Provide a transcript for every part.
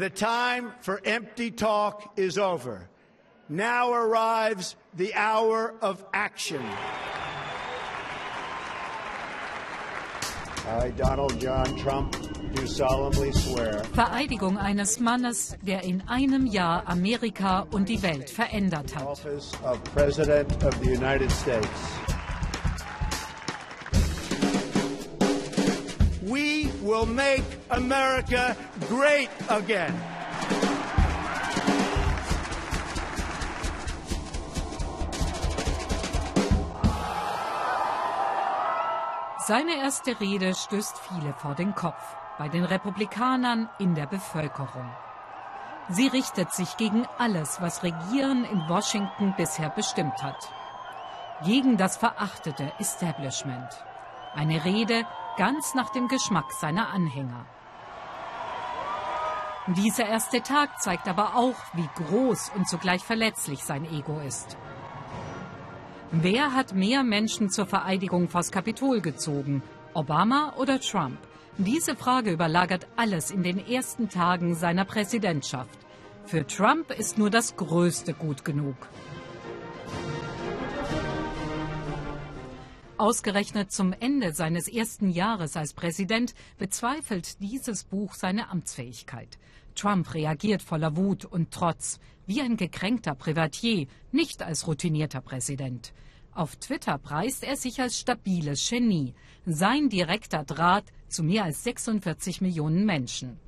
The time for empty talk is over. Now arrives the hour of action. I, Donald John Trump, do solemnly swear. Vereidigung eines Mannes, der in einem Jahr Amerika und die Welt verändert hat. Office of President of the United States. We will make America great again. Seine erste Rede stößt viele vor den Kopf, bei den Republikanern in der Bevölkerung. Sie richtet sich gegen alles, was Regieren in Washington bisher bestimmt hat. Gegen das verachtete Establishment. Eine Rede ganz nach dem Geschmack seiner Anhänger. Dieser erste Tag zeigt aber auch, wie groß und zugleich verletzlich sein Ego ist. Wer hat mehr Menschen zur Vereidigung vors Kapitol gezogen? Obama oder Trump? Diese Frage überlagert alles in den ersten Tagen seiner Präsidentschaft. Für Trump ist nur das Größte gut genug. Ausgerechnet zum Ende seines ersten Jahres als Präsident bezweifelt dieses Buch seine Amtsfähigkeit. Trump reagiert voller Wut und Trotz, wie ein gekränkter Privatier, nicht als routinierter Präsident. Auf Twitter preist er sich als stabiles Genie, sein direkter Draht zu mehr als 46 Millionen Menschen.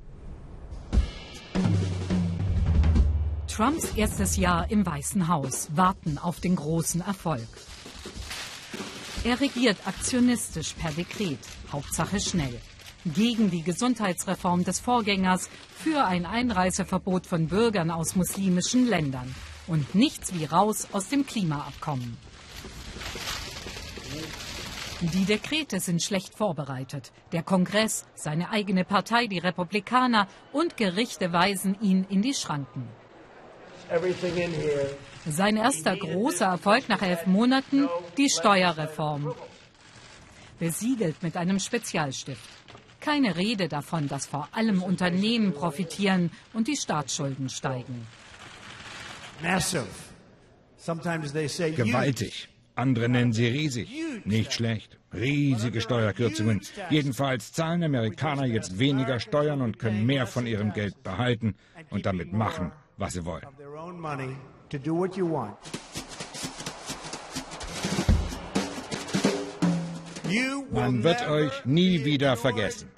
Trumps erstes Jahr im Weißen Haus, warten auf den großen Erfolg. Er regiert aktionistisch per Dekret, Hauptsache schnell gegen die Gesundheitsreform des Vorgängers, für ein Einreiseverbot von Bürgern aus muslimischen Ländern und nichts wie raus aus dem Klimaabkommen. Die Dekrete sind schlecht vorbereitet. Der Kongress, seine eigene Partei, die Republikaner und Gerichte weisen ihn in die Schranken. Sein erster großer Erfolg nach elf Monaten, die Steuerreform. Besiegelt mit einem Spezialstift. Keine Rede davon, dass vor allem Unternehmen profitieren und die Staatsschulden steigen. Gewaltig. Andere nennen sie riesig. Nicht schlecht. Riesige Steuerkürzungen. Jedenfalls zahlen Amerikaner jetzt weniger Steuern und können mehr von ihrem Geld behalten und damit machen, was sie wollen. Man wird euch nie wieder vergessen.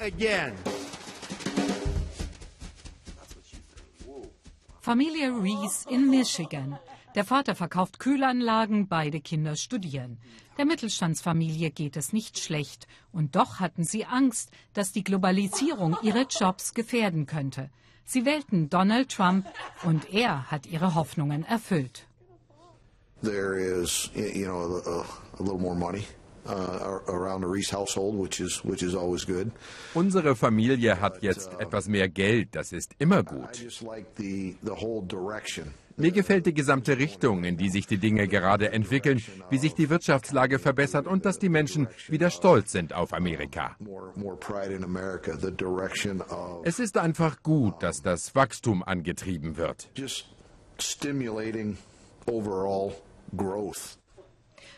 Familie Reese in Michigan. Der Vater verkauft Kühlanlagen, beide Kinder studieren. Der Mittelstandsfamilie geht es nicht schlecht. Und doch hatten sie Angst, dass die Globalisierung ihre Jobs gefährden könnte. Sie wählten Donald Trump und er hat ihre Hoffnungen erfüllt. There is, you know, a, a little more money. Uh, Unsere Familie hat jetzt etwas mehr Geld, das ist immer gut. Mir gefällt die gesamte Richtung, in die sich die Dinge gerade entwickeln, wie sich die Wirtschaftslage verbessert und dass die Menschen wieder stolz sind auf Amerika. Es ist einfach gut, dass das Wachstum angetrieben wird.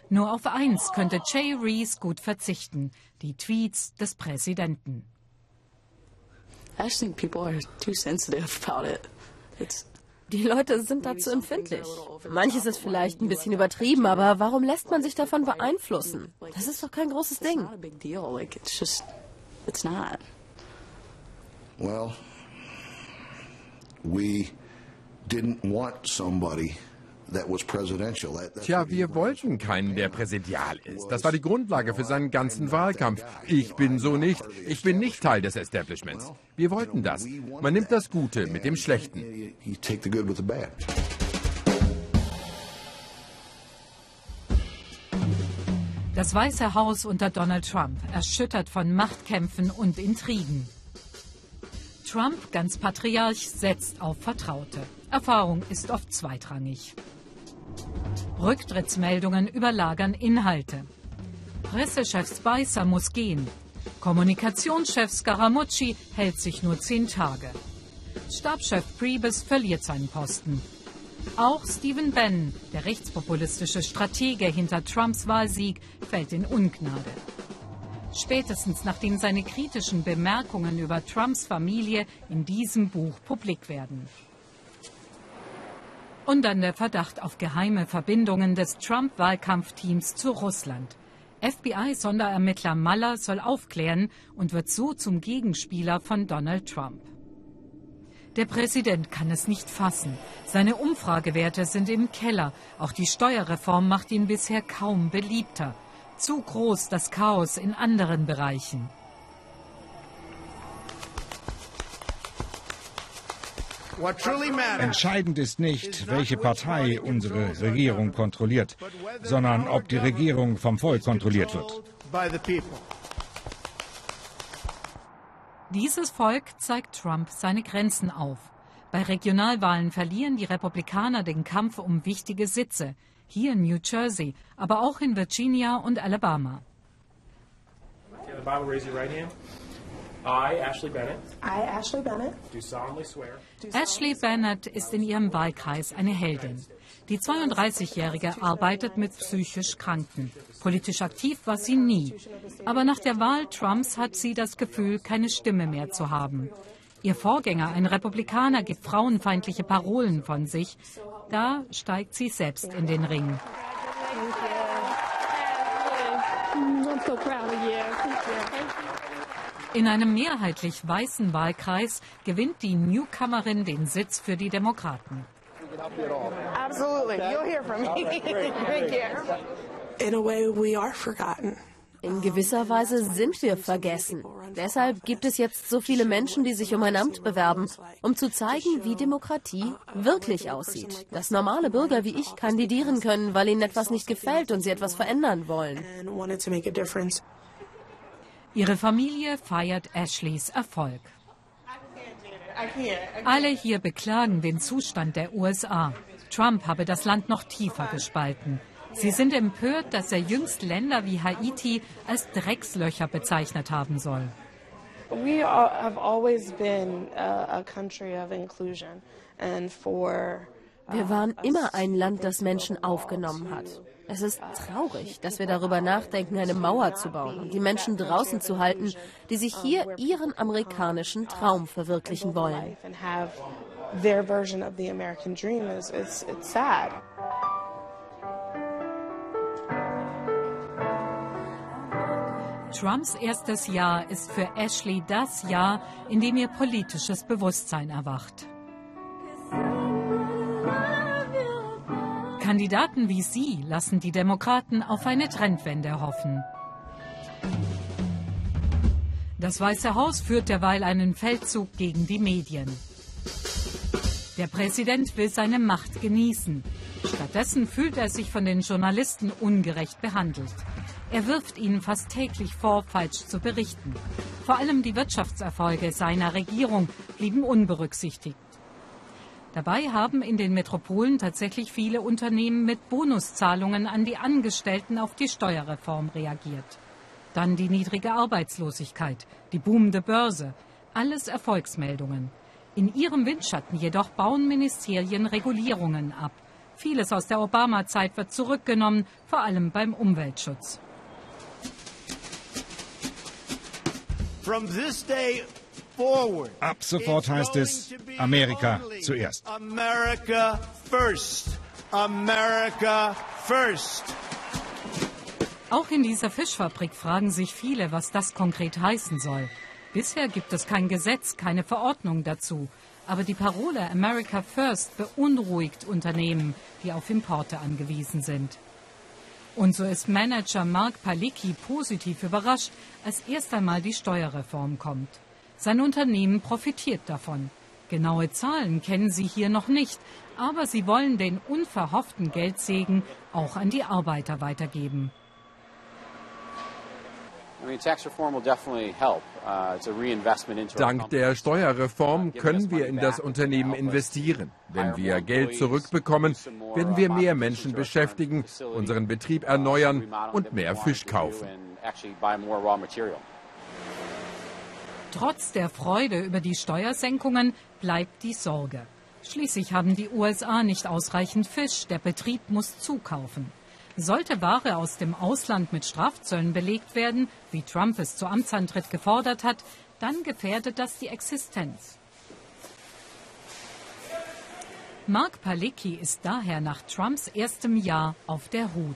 Nur auf eins könnte Jay Reese gut verzichten, die Tweets des Präsidenten. Die Leute sind dazu empfindlich. Manches ist vielleicht ein bisschen übertrieben, aber warum lässt man sich davon beeinflussen? Das ist doch kein großes Ding. Well, we didn't want somebody Tja, wir wollten keinen, der präsidial ist. Das war die Grundlage für seinen ganzen Wahlkampf. Ich bin so nicht. Ich bin nicht Teil des Establishments. Wir wollten das. Man nimmt das Gute mit dem Schlechten. Das Weiße Haus unter Donald Trump, erschüttert von Machtkämpfen und Intrigen. Trump, ganz Patriarch, setzt auf Vertraute. Erfahrung ist oft zweitrangig. Rücktrittsmeldungen überlagern Inhalte. Pressechef Spicer muss gehen. Kommunikationschef Scaramucci hält sich nur zehn Tage. Stabschef Priebus verliert seinen Posten. Auch Stephen Bannon, der rechtspopulistische Stratege hinter Trumps Wahlsieg, fällt in Ungnade. Spätestens nachdem seine kritischen Bemerkungen über Trumps Familie in diesem Buch publik werden. Und dann der Verdacht auf geheime Verbindungen des Trump-Wahlkampfteams zu Russland. FBI-Sonderermittler Maller soll aufklären und wird so zum Gegenspieler von Donald Trump. Der Präsident kann es nicht fassen. Seine Umfragewerte sind im Keller. Auch die Steuerreform macht ihn bisher kaum beliebter. Zu groß das Chaos in anderen Bereichen. Entscheidend ist nicht, welche Partei unsere Regierung kontrolliert, sondern ob die Regierung vom Volk kontrolliert wird. Dieses Volk zeigt Trump seine Grenzen auf. Bei Regionalwahlen verlieren die Republikaner den Kampf um wichtige Sitze, hier in New Jersey, aber auch in Virginia und Alabama. I, Ashley Bennett, I, Ashley Bennett, do solemnly swear. Ashley Bennett ist in ihrem Wahlkreis eine Heldin. Die 32-Jährige arbeitet mit psychisch Kranken. Politisch aktiv war sie nie. Aber nach der Wahl Trumps hat sie das Gefühl, keine Stimme mehr zu haben. Ihr Vorgänger, ein Republikaner, gibt frauenfeindliche Parolen von sich. Da steigt sie selbst in den Ring. I'm so proud of you. In einem mehrheitlich weißen Wahlkreis gewinnt die Newcomerin den Sitz für die Demokraten. Absolutely. You'll hear from me. Thank you. In a way, we are forgotten. In gewisser Weise sind wir vergessen. Deshalb gibt es jetzt so viele Menschen, die sich um ein Amt bewerben, um zu zeigen, wie Demokratie wirklich aussieht. Dass normale Bürger wie ich kandidieren können, weil ihnen etwas nicht gefällt und sie etwas verändern wollen. Ihre Familie feiert Ashleys Erfolg. Alle hier beklagen den Zustand der USA. Trump habe das Land noch tiefer gespalten. Sie sind empört, dass er jüngst Länder wie Haiti als Dreckslöcher bezeichnet haben soll. Are, have always been a, a country of inclusion, and for Wir waren immer ein Land, das Menschen aufgenommen hat. Es ist traurig, dass wir darüber nachdenken, eine Mauer zu bauen und die Menschen draußen zu halten, die sich hier ihren amerikanischen Traum verwirklichen wollen. Trumps erstes Jahr ist für Ashley das Jahr, in dem ihr politisches Bewusstsein erwacht. Kandidaten wie sie lassen die Demokraten auf eine Trendwende hoffen. Das Weiße Haus führt derweil einen Feldzug gegen die Medien. Der Präsident will seine Macht genießen. Stattdessen fühlt er sich von den Journalisten ungerecht behandelt. Er wirft ihnen fast täglich vor, falsch zu berichten. Vor allem die Wirtschaftserfolge seiner Regierung blieben unberücksichtigt. Dabei haben in den Metropolen tatsächlich viele Unternehmen mit Bonuszahlungen an die Angestellten auf die Steuerreform reagiert. Dann die niedrige Arbeitslosigkeit, die boomende Börse, alles Erfolgsmeldungen. In ihrem Windschatten jedoch bauen Ministerien Regulierungen ab. Vieles aus der Obama-Zeit wird zurückgenommen, vor allem beim Umweltschutz. From this day Ab sofort heißt es Amerika zuerst. America first. America first. Auch in dieser Fischfabrik fragen sich viele, was das konkret heißen soll. Bisher gibt es kein Gesetz, keine Verordnung dazu. Aber die Parole America First beunruhigt Unternehmen, die auf Importe angewiesen sind. Und so ist Manager Mark Palicki positiv überrascht, als erst einmal die Steuerreform kommt. Sein Unternehmen profitiert davon. Genaue Zahlen kennen sie hier noch nicht, aber sie wollen den unverhofften Geldsegen auch an die Arbeiter weitergeben. Dank der Steuerreform können wir in das Unternehmen investieren. Wenn wir Geld zurückbekommen, werden wir mehr Menschen beschäftigen, unseren Betrieb erneuern und mehr Fisch kaufen. Trotz der Freude über die Steuersenkungen bleibt die Sorge. Schließlich haben die USA nicht ausreichend Fisch, der Betrieb muss zukaufen. Sollte Ware aus dem Ausland mit Strafzöllen belegt werden, wie Trump es zu Amtsantritt gefordert hat, dann gefährdet das die Existenz. Mark Palicki ist daher nach Trumps erstem Jahr auf der Hut.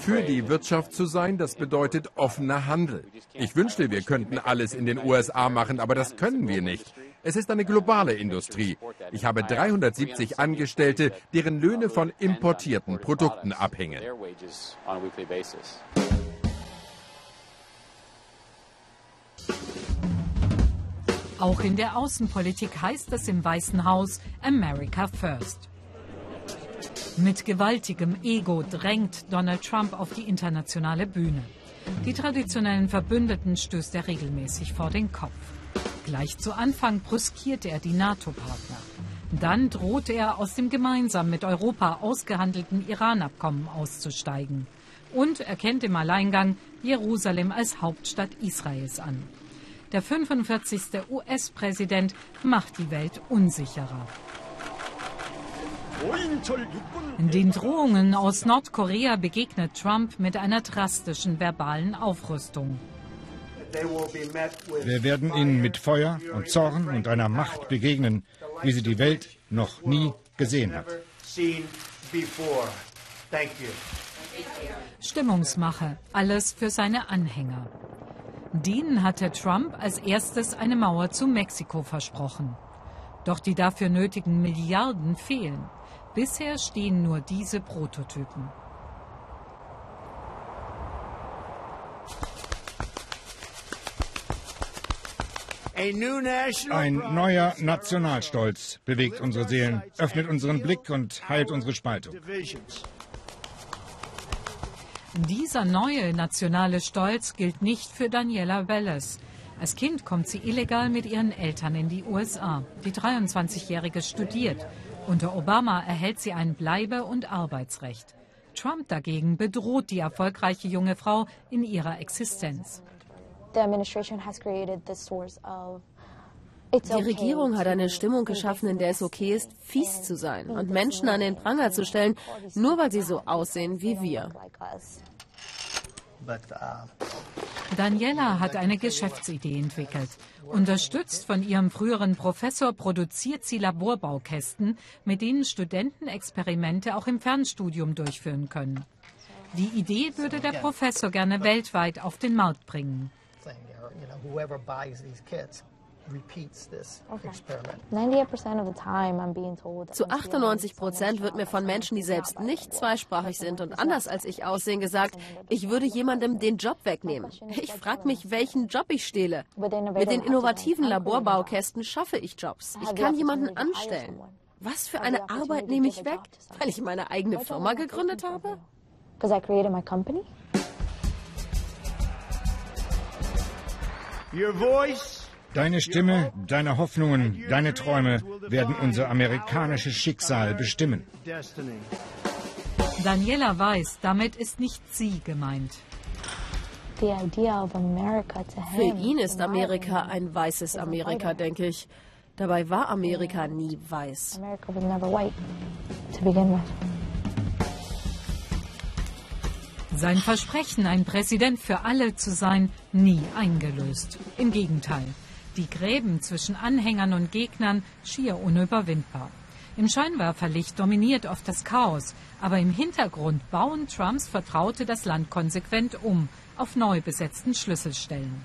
Für die Wirtschaft zu sein, das bedeutet offener Handel. Ich wünschte, wir könnten alles in den USA machen, aber das können wir nicht. Es ist eine globale Industrie. Ich habe 370 Angestellte, deren Löhne von importierten Produkten abhängen. Auch in der Außenpolitik heißt es im Weißen Haus America First. Mit gewaltigem Ego drängt Donald Trump auf die internationale Bühne. Die traditionellen Verbündeten stößt er regelmäßig vor den Kopf. Gleich zu Anfang brüskiert er die NATO-Partner. Dann droht er, aus dem gemeinsam mit Europa ausgehandelten Iran-Abkommen auszusteigen. Und erkennt im Alleingang Jerusalem als Hauptstadt Israels an. Der 45. US-Präsident macht die Welt unsicherer. Den Drohungen aus Nordkorea begegnet Trump mit einer drastischen verbalen Aufrüstung. Wir werden ihnen mit Feuer und Zorn und einer Macht begegnen, wie sie die Welt noch nie gesehen hat. Stimmungsmache, alles für seine Anhänger. Denen hatte Trump als erstes eine Mauer zu Mexiko versprochen. Doch die dafür nötigen Milliarden fehlen. Bisher stehen nur diese Prototypen. Ein neuer Nationalstolz bewegt unsere Seelen, öffnet unseren Blick und heilt unsere Spaltung. Dieser neue nationale Stolz gilt nicht für Daniela Welles. Als Kind kommt sie illegal mit ihren Eltern in die USA. Die 23-Jährige studiert. Unter Obama erhält sie ein Bleibe- und Arbeitsrecht. Trump dagegen bedroht die erfolgreiche junge Frau in ihrer Existenz. Die Regierung hat eine Stimmung geschaffen, in der es okay ist, fies zu sein und Menschen an den Pranger zu stellen, nur weil sie so aussehen wie wir. Daniela hat eine Geschäftsidee entwickelt. Unterstützt von ihrem früheren Professor produziert sie Laborbaukästen, mit denen Studenten Experimente auch im Fernstudium durchführen können. Die Idee würde der Professor gerne weltweit auf den Markt bringen. Zu 98 Prozent wird mir von Menschen, die selbst nicht zweisprachig sind und anders als ich aussehen, gesagt, ich würde jemandem den Job wegnehmen. Ich frage mich, welchen Job ich stehle. Mit den innovativen Laborbaukästen schaffe ich Jobs. Ich kann jemanden anstellen. Was für eine Arbeit nehme ich weg, weil ich meine eigene Firma gegründet habe? Because I created my company? Your voice Deine Stimme, deine Hoffnungen, deine Träume werden unser amerikanisches Schicksal bestimmen. Daniela weiß, damit ist nicht sie gemeint. Für ihn ist Amerika ein weißes Amerika, denke ich. Dabei war Amerika nie weiß. Sein Versprechen, ein Präsident für alle zu sein, nie eingelöst. Im Gegenteil. Die Gräben zwischen Anhängern und Gegnern schier unüberwindbar. Im Scheinwerferlicht dominiert oft das Chaos, aber im Hintergrund bauen Trumps Vertraute das Land konsequent um, auf neu besetzten Schlüsselstellen.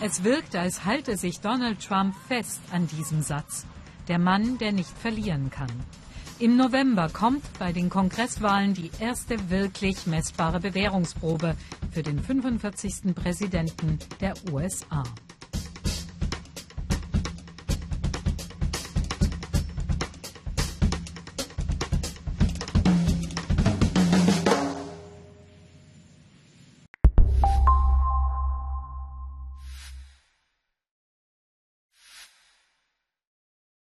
Es wirkt, als halte sich Donald Trump fest an diesem Satz. Der Mann, der nicht verlieren kann. Im November kommt bei den Kongresswahlen die erste wirklich messbare Bewährungsprobe für den 45. Präsidenten der USA.